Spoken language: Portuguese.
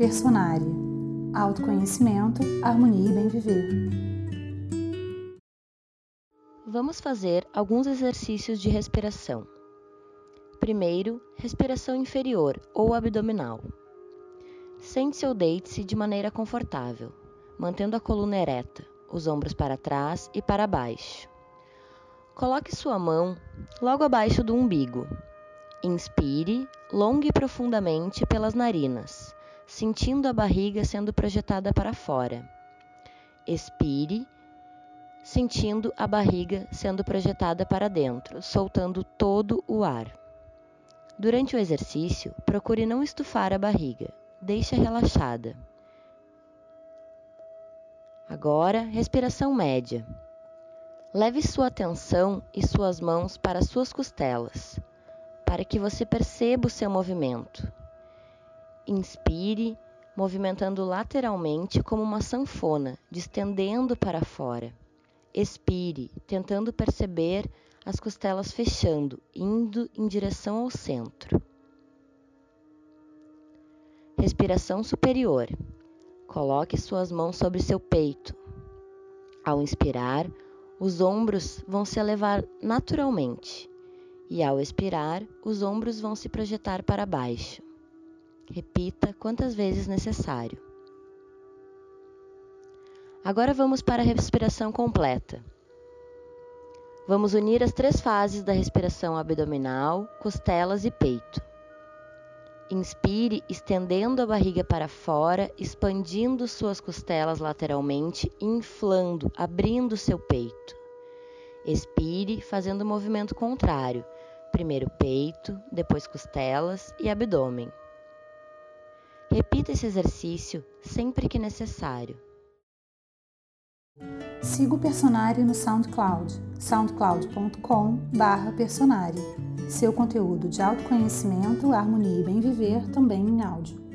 Personária. Autoconhecimento, harmonia e bem viver. Vamos fazer alguns exercícios de respiração. Primeiro, respiração inferior ou abdominal. Sente-se ou deite-se de maneira confortável, mantendo a coluna ereta, os ombros para trás e para baixo. Coloque sua mão logo abaixo do umbigo. Inspire longa e profundamente pelas narinas, sentindo a barriga sendo projetada para fora. Expire, sentindo a barriga sendo projetada para dentro, soltando todo o ar. Durante o exercício, procure não estufar a barriga, deixe relaxada. Agora, respiração média. Leve sua atenção e suas mãos para suas costelas, para que você perceba o seu movimento. Inspire, movimentando lateralmente como uma sanfona, distendendo para fora. Expire, tentando perceber as costelas fechando, indo em direção ao centro. Respiração superior. Coloque suas mãos sobre seu peito. Ao inspirar, os ombros vão se elevar naturalmente e, ao expirar, os ombros vão se projetar para baixo. Repita quantas vezes necessário. Agora vamos para a respiração completa. Vamos unir as três fases da respiração abdominal, costelas e peito. Inspire, estendendo a barriga para fora, expandindo suas costelas lateralmente, inflando, abrindo seu peito. Expire, fazendo o movimento contrário. Primeiro peito, depois costelas e abdômen. Repita esse exercício sempre que necessário. Siga o Personário no SoundCloud, soundcloud.com/personário seu conteúdo de autoconhecimento, harmonia e bem viver também em áudio.